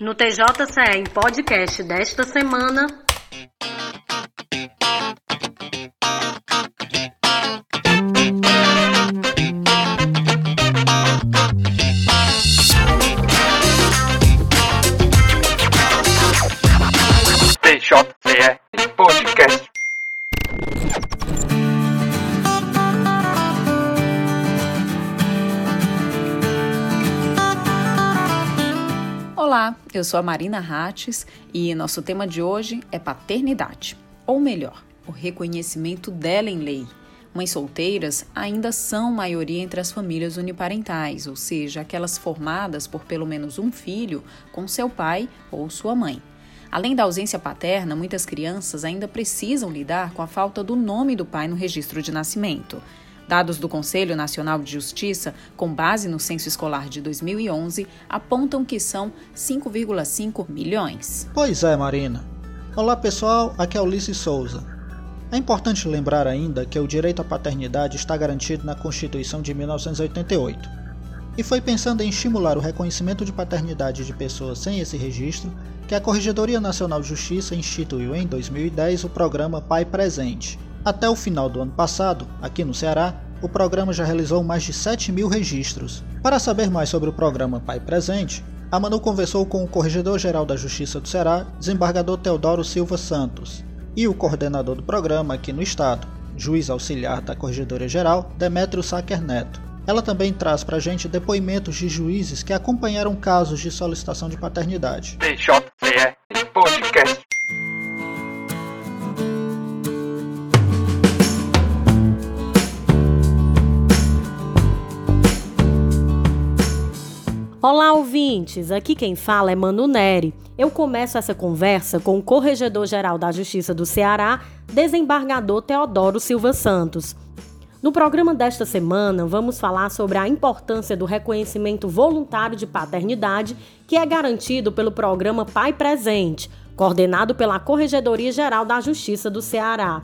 No TJCE em podcast desta semana. Sou a Marina Rates e nosso tema de hoje é paternidade, ou melhor, o reconhecimento dela em lei. Mães solteiras ainda são maioria entre as famílias uniparentais, ou seja, aquelas formadas por pelo menos um filho com seu pai ou sua mãe. Além da ausência paterna, muitas crianças ainda precisam lidar com a falta do nome do pai no registro de nascimento. Dados do Conselho Nacional de Justiça, com base no censo escolar de 2011, apontam que são 5,5 milhões. Pois é, Marina. Olá pessoal, aqui é Ulisses Souza. É importante lembrar ainda que o direito à paternidade está garantido na Constituição de 1988. E foi pensando em estimular o reconhecimento de paternidade de pessoas sem esse registro que a Corregedoria Nacional de Justiça instituiu em 2010 o programa Pai Presente. Até o final do ano passado, aqui no Ceará, o programa já realizou mais de 7 mil registros. Para saber mais sobre o programa Pai Presente, a Manu conversou com o Corregedor-Geral da Justiça do Ceará, desembargador Teodoro Silva Santos, e o coordenador do programa aqui no estado, juiz auxiliar da Corregedoria Geral, Demétrio Sacker Neto. Ela também traz para a gente depoimentos de juízes que acompanharam casos de solicitação de paternidade. Olá, ouvintes! Aqui quem fala é Manu Neri. Eu começo essa conversa com o Corregedor-Geral da Justiça do Ceará, desembargador Teodoro Silva Santos. No programa desta semana, vamos falar sobre a importância do reconhecimento voluntário de paternidade, que é garantido pelo programa Pai Presente, coordenado pela Corregedoria Geral da Justiça do Ceará.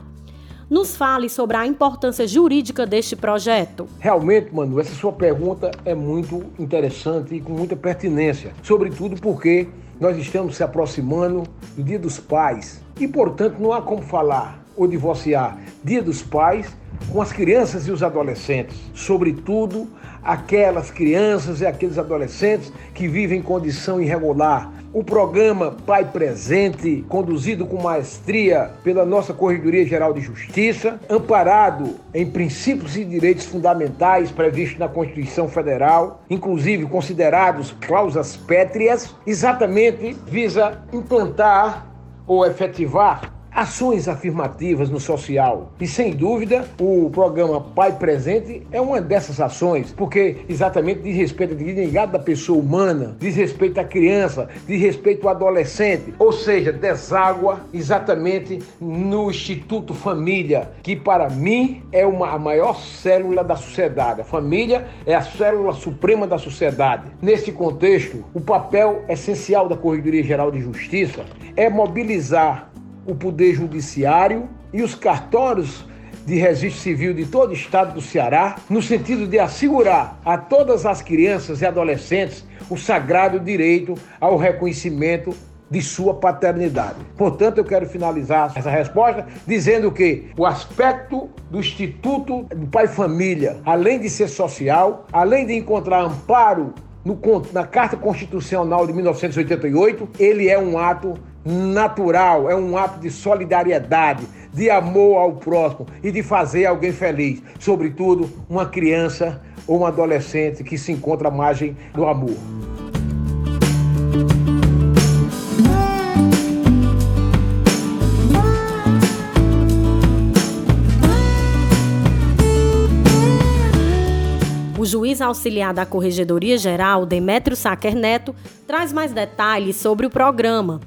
Nos fale sobre a importância jurídica deste projeto. Realmente, Manu, essa sua pergunta é muito interessante e com muita pertinência, sobretudo porque nós estamos se aproximando do Dia dos Pais e, portanto, não há como falar ou divorciar Dia dos Pais com as crianças e os adolescentes, sobretudo aquelas crianças e aqueles adolescentes que vivem em condição irregular. O programa Pai Presente, conduzido com maestria pela nossa Corredoria Geral de Justiça, amparado em princípios e direitos fundamentais previstos na Constituição Federal, inclusive considerados cláusulas pétreas, exatamente visa implantar ou efetivar ações afirmativas no social. E sem dúvida, o programa Pai Presente é uma dessas ações, porque exatamente diz respeito à dignidade da pessoa humana, diz respeito à criança, diz respeito ao adolescente, ou seja, deságua exatamente no Instituto Família, que para mim é uma, a maior célula da sociedade. A família é a célula suprema da sociedade. Nesse contexto, o papel essencial da Corredoria Geral de Justiça é mobilizar o Poder Judiciário e os cartórios de registro civil de todo o estado do Ceará, no sentido de assegurar a todas as crianças e adolescentes o sagrado direito ao reconhecimento de sua paternidade. Portanto, eu quero finalizar essa resposta dizendo que o aspecto do Instituto do Pai Família, além de ser social, além de encontrar amparo no, na Carta Constitucional de 1988, ele é um ato natural, é um ato de solidariedade, de amor ao próximo e de fazer alguém feliz, sobretudo uma criança ou um adolescente que se encontra à margem do amor. O juiz auxiliar da Corregedoria Geral, Demétrio Sacker Neto, traz mais detalhes sobre o programa.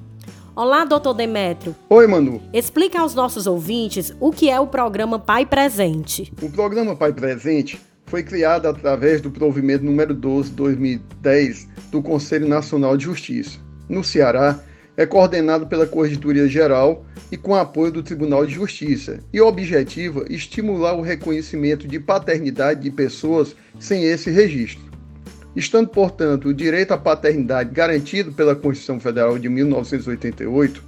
Olá, doutor Demétrio. Oi, Manu. Explica aos nossos ouvintes o que é o programa Pai Presente. O programa Pai Presente foi criado através do provimento número 12 2010 do Conselho Nacional de Justiça. No Ceará, é coordenado pela Corregedoria Geral e com apoio do Tribunal de Justiça, e objetiva estimular o reconhecimento de paternidade de pessoas sem esse registro. Estando, portanto, o direito à paternidade garantido pela Constituição Federal de 1988,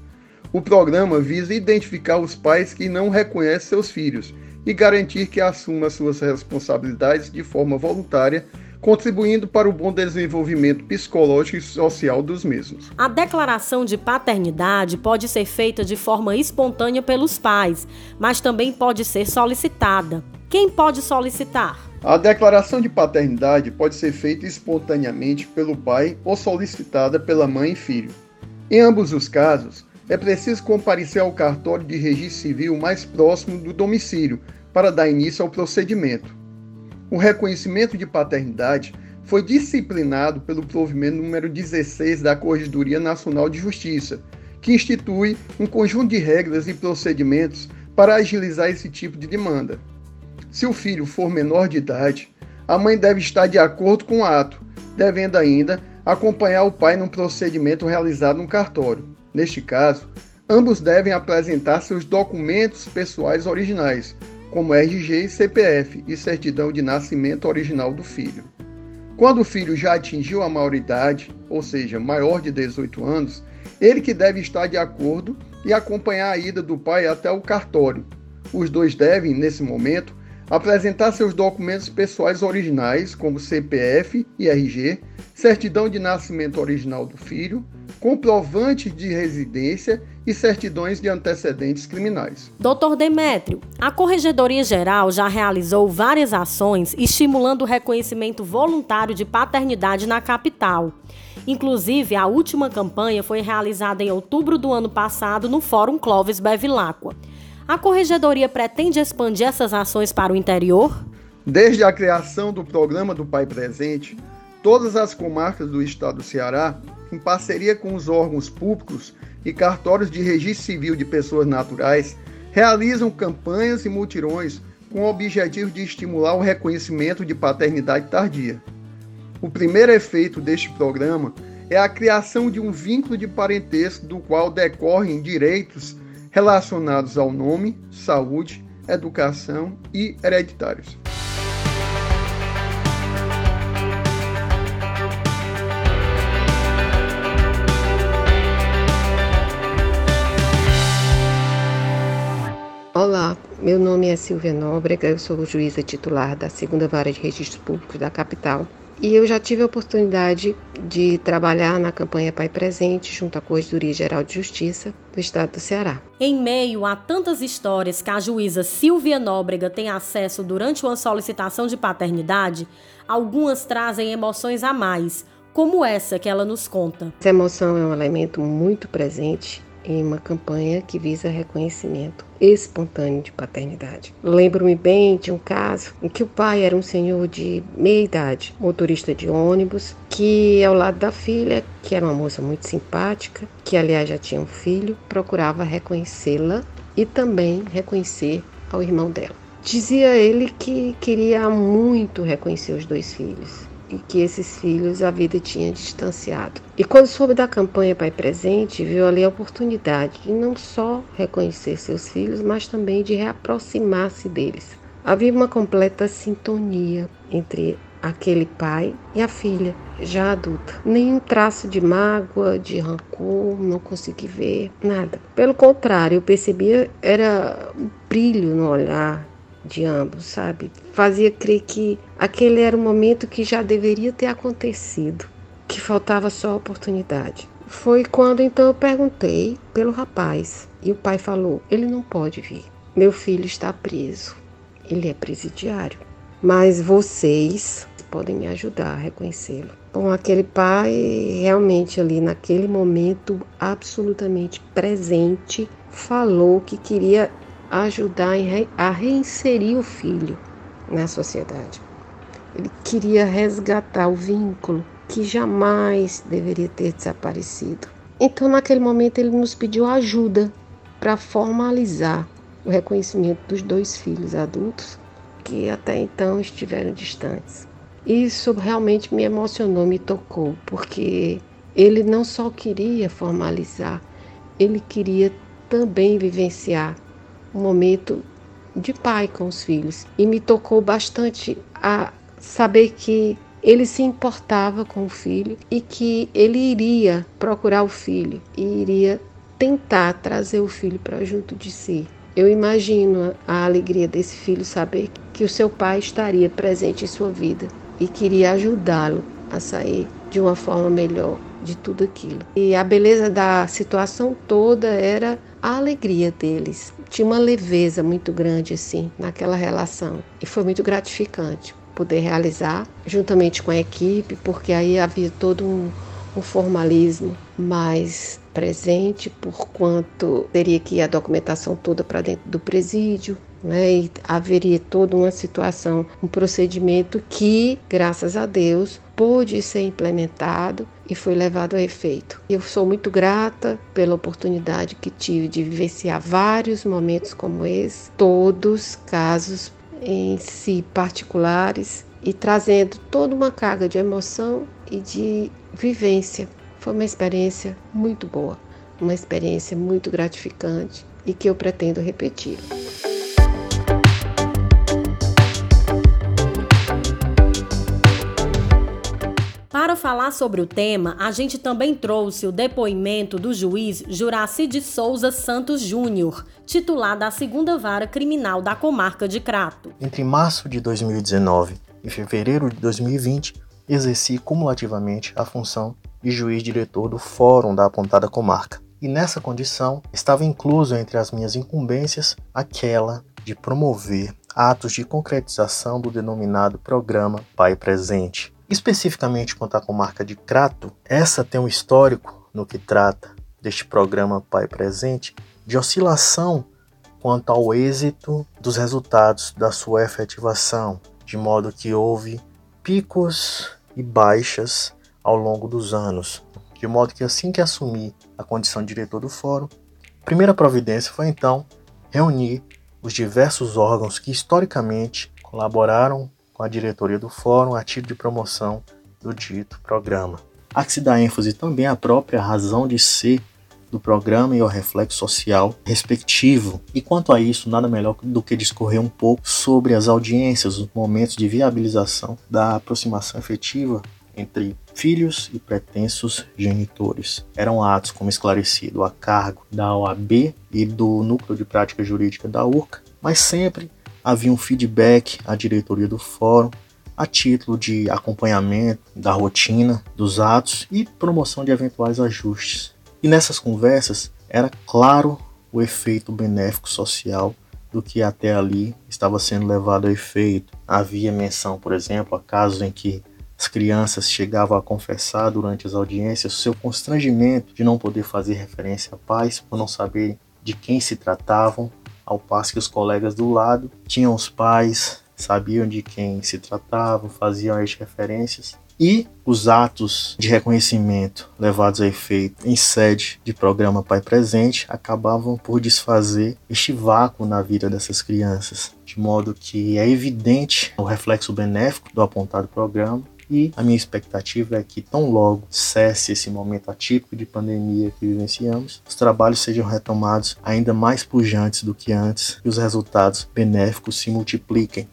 o programa visa identificar os pais que não reconhecem seus filhos e garantir que assumam suas responsabilidades de forma voluntária contribuindo para o bom desenvolvimento psicológico e social dos mesmos. A declaração de paternidade pode ser feita de forma espontânea pelos pais, mas também pode ser solicitada. Quem pode solicitar? A declaração de paternidade pode ser feita espontaneamente pelo pai ou solicitada pela mãe e filho. Em ambos os casos, é preciso comparecer ao cartório de registro civil mais próximo do domicílio para dar início ao procedimento. O reconhecimento de paternidade foi disciplinado pelo provimento número 16 da Corregedoria Nacional de Justiça, que institui um conjunto de regras e procedimentos para agilizar esse tipo de demanda. Se o filho for menor de idade, a mãe deve estar de acordo com o ato, devendo ainda acompanhar o pai no procedimento realizado no cartório. Neste caso, ambos devem apresentar seus documentos pessoais originais, como RG CPF e certidão de nascimento original do filho. Quando o filho já atingiu a maioridade, ou seja, maior de 18 anos, ele que deve estar de acordo e acompanhar a ida do pai até o cartório. Os dois devem, nesse momento, apresentar seus documentos pessoais originais, como CPF e RG, certidão de nascimento original do filho, comprovante de residência e certidões de antecedentes criminais. Doutor Demétrio, a Corregedoria Geral já realizou várias ações estimulando o reconhecimento voluntário de paternidade na capital. Inclusive, a última campanha foi realizada em outubro do ano passado no Fórum Clóvis Bevilacqua. A Corregedoria pretende expandir essas ações para o interior? Desde a criação do programa do Pai Presente, todas as comarcas do estado do Ceará, em parceria com os órgãos públicos, e cartórios de registro civil de pessoas naturais realizam campanhas e mutirões com o objetivo de estimular o reconhecimento de paternidade tardia. O primeiro efeito deste programa é a criação de um vínculo de parentesco do qual decorrem direitos relacionados ao nome, saúde, educação e hereditários. Olá, meu nome é Silvia Nóbrega, eu sou juíza titular da segunda vara de registros públicos da capital e eu já tive a oportunidade de trabalhar na campanha Pai Presente junto à Corregedoria Geral de Justiça do Estado do Ceará. Em meio a tantas histórias que a juíza Silvia Nóbrega tem acesso durante uma solicitação de paternidade, algumas trazem emoções a mais, como essa que ela nos conta. Essa emoção é um elemento muito presente em uma campanha que visa reconhecimento espontâneo de paternidade. Lembro-me bem de um caso em que o pai era um senhor de meia idade, motorista de ônibus, que ao lado da filha, que era uma moça muito simpática, que aliás já tinha um filho, procurava reconhecê-la e também reconhecer ao irmão dela. Dizia ele que queria muito reconhecer os dois filhos e que esses filhos a vida tinha distanciado. E quando soube da campanha Pai Presente, viu ali a oportunidade de não só reconhecer seus filhos, mas também de reaproximar-se deles. Havia uma completa sintonia entre aquele pai e a filha, já adulta. Nenhum traço de mágoa, de rancor, não consegui ver, nada. Pelo contrário, eu percebia era um brilho no olhar, de ambos, sabe? Fazia crer que aquele era o momento que já deveria ter acontecido, que faltava só a oportunidade. Foi quando então eu perguntei pelo rapaz e o pai falou: ele não pode vir. Meu filho está preso. Ele é presidiário. Mas vocês podem me ajudar a reconhecê-lo. Bom, aquele pai realmente ali naquele momento absolutamente presente falou que queria ajudar a reinserir o filho na sociedade. Ele queria resgatar o vínculo que jamais deveria ter desaparecido. Então, naquele momento, ele nos pediu ajuda para formalizar o reconhecimento dos dois filhos adultos que até então estiveram distantes. Isso realmente me emocionou, me tocou, porque ele não só queria formalizar, ele queria também vivenciar um momento de pai com os filhos. E me tocou bastante a saber que ele se importava com o filho e que ele iria procurar o filho e iria tentar trazer o filho para junto de si. Eu imagino a alegria desse filho saber que o seu pai estaria presente em sua vida e queria ajudá-lo a sair de uma forma melhor de tudo aquilo. E a beleza da situação toda era a alegria deles. Tinha uma leveza muito grande assim naquela relação e foi muito gratificante poder realizar juntamente com a equipe, porque aí havia todo um, um formalismo mais presente, por quanto teria que ir a documentação toda para dentro do presídio, né? E haveria toda uma situação, um procedimento que, graças a Deus, pôde ser implementado e foi levado a efeito. Eu sou muito grata pela oportunidade que tive de vivenciar vários momentos como esse, todos casos em si particulares e trazendo toda uma carga de emoção e de vivência. Foi uma experiência muito boa, uma experiência muito gratificante e que eu pretendo repetir. Falar sobre o tema, a gente também trouxe o depoimento do juiz Juraci de Souza Santos Júnior, titular da segunda vara criminal da comarca de Crato. Entre março de 2019 e fevereiro de 2020, exerci cumulativamente a função de juiz diretor do Fórum da apontada comarca. E nessa condição, estava incluso entre as minhas incumbências aquela de promover atos de concretização do denominado Programa Pai Presente, Especificamente quanto à comarca de Crato, essa tem um histórico no que trata deste programa Pai Presente de oscilação quanto ao êxito dos resultados da sua efetivação, de modo que houve picos e baixas ao longo dos anos, de modo que assim que assumi a condição de diretor do fórum, a primeira providência foi então reunir os diversos órgãos que historicamente colaboraram com a diretoria do fórum a título de promoção do dito programa. Há que se dar ênfase também à própria razão de ser do programa e ao reflexo social respectivo. E quanto a isso, nada melhor do que discorrer um pouco sobre as audiências, os momentos de viabilização da aproximação efetiva entre filhos e pretensos genitores. Eram atos, como esclarecido, a cargo da OAB e do Núcleo de Prática Jurídica da URCA, mas sempre havia um feedback à diretoria do fórum a título de acompanhamento da rotina dos atos e promoção de eventuais ajustes. E nessas conversas era claro o efeito benéfico social do que até ali estava sendo levado a efeito. Havia menção, por exemplo, a casos em que as crianças chegavam a confessar durante as audiências seu constrangimento de não poder fazer referência a pais por não saber de quem se tratavam ao passo que os colegas do lado tinham os pais, sabiam de quem se tratava, faziam as referências. E os atos de reconhecimento levados a efeito em sede de programa Pai Presente acabavam por desfazer este vácuo na vida dessas crianças, de modo que é evidente o reflexo benéfico do apontado programa e a minha expectativa é que tão logo cesse esse momento atípico de pandemia que vivenciamos, os trabalhos sejam retomados ainda mais pujantes do que antes e os resultados benéficos se multipliquem.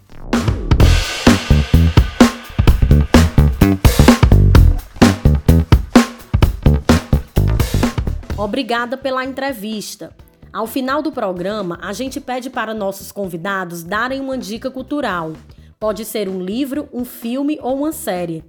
Obrigada pela entrevista. Ao final do programa, a gente pede para nossos convidados darem uma dica cultural. Pode ser um livro, um filme ou uma série.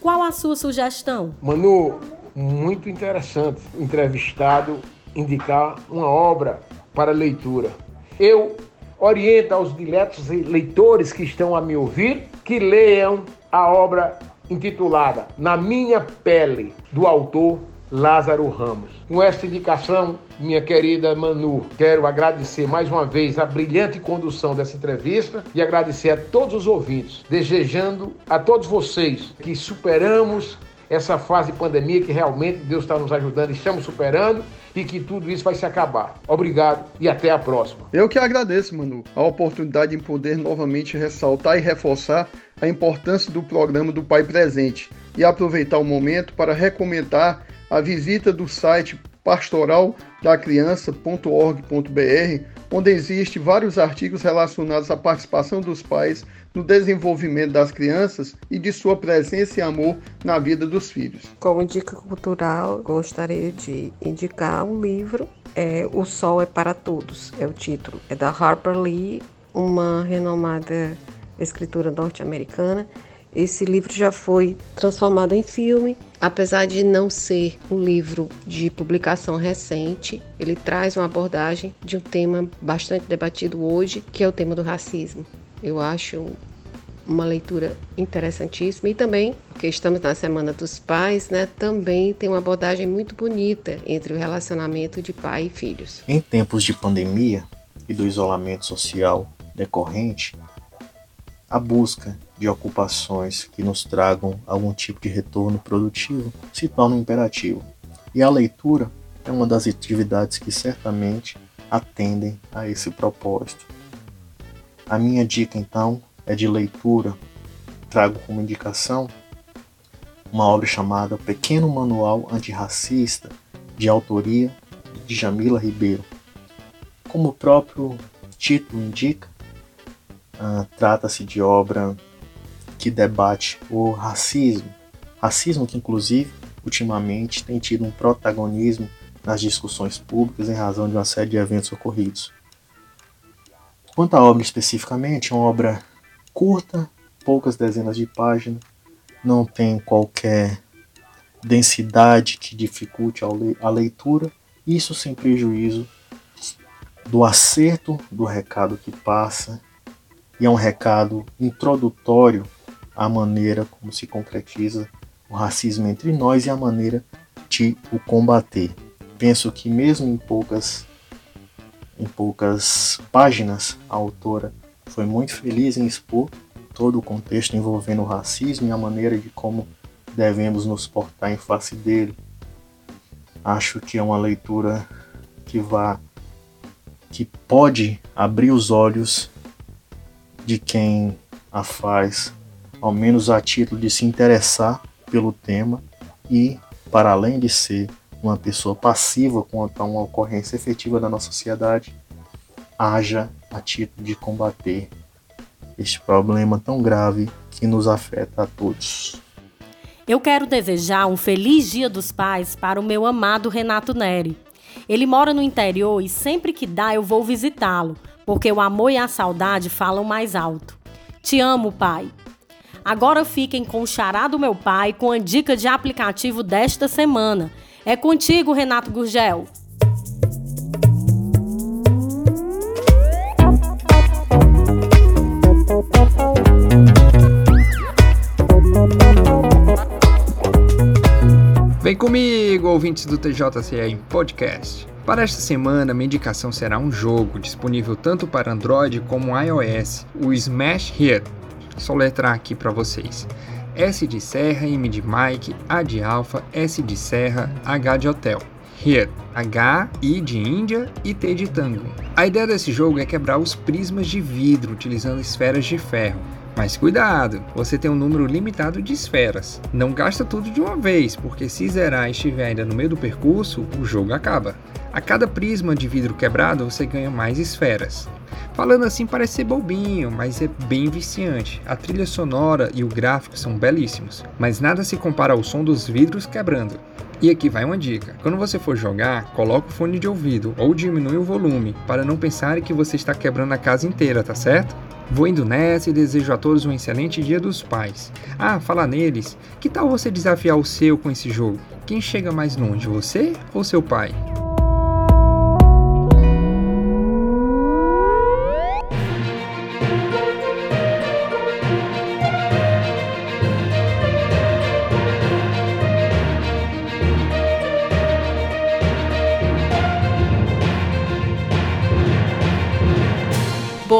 Qual a sua sugestão? Manu, muito interessante entrevistado indicar uma obra para leitura. Eu oriento aos diletos leitores que estão a me ouvir que leiam a obra intitulada Na Minha Pele, do autor Lázaro Ramos. Com esta indicação, minha querida Manu, quero agradecer mais uma vez a brilhante condução dessa entrevista e agradecer a todos os ouvintes, desejando a todos vocês que superamos essa fase de pandemia que realmente Deus está nos ajudando, estamos superando e que tudo isso vai se acabar. Obrigado e até a próxima. Eu que agradeço, Manu, a oportunidade de poder novamente ressaltar e reforçar a importância do programa do Pai Presente e aproveitar o momento para recomendar a visita do site pastoraldacriança.org.br, onde existe vários artigos relacionados à participação dos pais no desenvolvimento das crianças e de sua presença e amor na vida dos filhos. Como dica cultural, gostaria de indicar um livro, é O Sol é para Todos, é o título. É da Harper Lee, uma renomada escritora norte-americana. Esse livro já foi transformado em filme, apesar de não ser um livro de publicação recente, ele traz uma abordagem de um tema bastante debatido hoje, que é o tema do racismo. Eu acho uma leitura interessantíssima e também, porque estamos na Semana dos Pais, né, também tem uma abordagem muito bonita entre o relacionamento de pai e filhos. Em tempos de pandemia e do isolamento social decorrente, a busca de ocupações que nos tragam algum tipo de retorno produtivo se torna um imperativo. E a leitura é uma das atividades que certamente atendem a esse propósito. A minha dica então é de leitura. Trago como indicação uma obra chamada Pequeno Manual Antirracista, de autoria de Jamila Ribeiro. Como o próprio título indica, uh, trata-se de obra que debate o racismo, racismo que inclusive ultimamente tem tido um protagonismo nas discussões públicas em razão de uma série de eventos ocorridos. Quanto à obra especificamente, é uma obra curta, poucas dezenas de páginas, não tem qualquer densidade que dificulte a leitura, isso sem prejuízo do acerto do recado que passa, e é um recado introdutório à maneira como se concretiza o racismo entre nós e a maneira de o combater. Penso que mesmo em poucas em poucas páginas, a autora foi muito feliz em expor todo o contexto envolvendo o racismo e a maneira de como devemos nos portar em face dele. Acho que é uma leitura que vá que pode abrir os olhos de quem a faz, ao menos a título de se interessar pelo tema e, para além de ser uma pessoa passiva quanto a uma ocorrência efetiva da nossa sociedade, haja a título de combater este problema tão grave que nos afeta a todos. Eu quero desejar um feliz Dia dos Pais para o meu amado Renato Neri. Ele mora no interior e sempre que dá eu vou visitá-lo, porque o amor e a saudade falam mais alto. Te amo, pai. Agora fiquem com o xará do meu pai com a dica de aplicativo desta semana. É contigo, Renato Gurgel. Vem comigo, ouvintes do TJCE em podcast. Para esta semana, minha indicação será um jogo disponível tanto para Android como iOS, o Smash Hit. Só letrar aqui para vocês. S de Serra, M de Mike, A de Alfa, S de Serra, H de Hotel. Hit, H, I de Índia e T de Tango. A ideia desse jogo é quebrar os prismas de vidro utilizando esferas de ferro. Mas cuidado, você tem um número limitado de esferas. Não gasta tudo de uma vez, porque se zerar e estiver ainda no meio do percurso, o jogo acaba. A cada prisma de vidro quebrado, você ganha mais esferas. Falando assim parece ser bobinho, mas é bem viciante. A trilha sonora e o gráfico são belíssimos, mas nada se compara ao som dos vidros quebrando. E aqui vai uma dica: quando você for jogar, coloque o fone de ouvido ou diminui o volume para não pensarem que você está quebrando a casa inteira, tá certo? Vou indo nessa e desejo a todos um excelente Dia dos Pais. Ah, fala neles, que tal você desafiar o seu com esse jogo? Quem chega mais longe, você ou seu pai?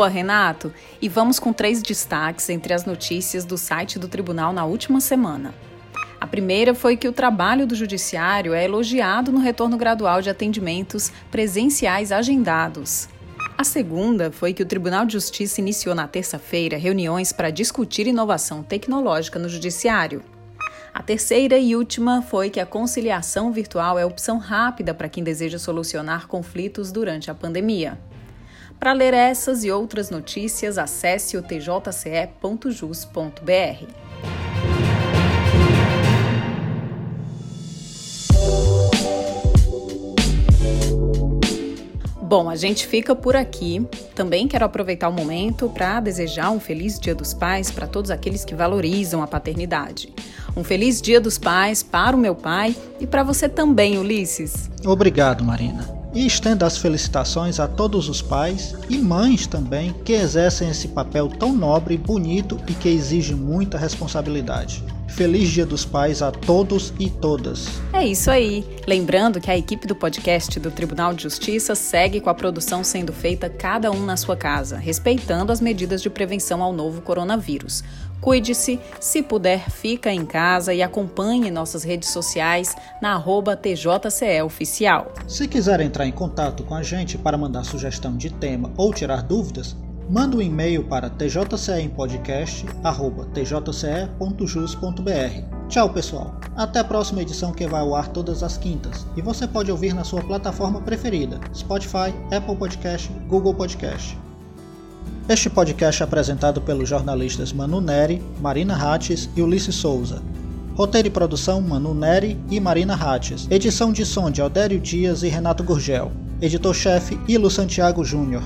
Boa, Renato! E vamos com três destaques entre as notícias do site do tribunal na última semana. A primeira foi que o trabalho do judiciário é elogiado no retorno gradual de atendimentos presenciais agendados. A segunda foi que o Tribunal de Justiça iniciou na terça-feira reuniões para discutir inovação tecnológica no judiciário. A terceira e última foi que a conciliação virtual é opção rápida para quem deseja solucionar conflitos durante a pandemia. Para ler essas e outras notícias, acesse o tjce.jus.br. Bom, a gente fica por aqui. Também quero aproveitar o momento para desejar um feliz Dia dos Pais para todos aqueles que valorizam a paternidade. Um feliz Dia dos Pais para o meu pai e para você também, Ulisses. Obrigado, Marina. E estendo as felicitações a todos os pais e mães também que exercem esse papel tão nobre, bonito e que exige muita responsabilidade. Feliz Dia dos Pais a todos e todas. É isso aí. Lembrando que a equipe do podcast do Tribunal de Justiça segue com a produção sendo feita cada um na sua casa, respeitando as medidas de prevenção ao novo coronavírus. Cuide-se, se puder, fica em casa e acompanhe nossas redes sociais na arroba TJCE Oficial. Se quiser entrar em contato com a gente para mandar sugestão de tema ou tirar dúvidas, manda um e-mail para tjcempodcast.tjce.jus.br. Tchau, pessoal. Até a próxima edição que vai ao ar todas as quintas. E você pode ouvir na sua plataforma preferida: Spotify, Apple Podcast, Google Podcast. Este podcast é apresentado pelos jornalistas Manu Neri, Marina Hattes e Ulisses Souza. Roteiro e produção Manu Neri e Marina Hattes. Edição de som de Aldério Dias e Renato Gurgel. Editor-chefe Ilo Santiago Júnior.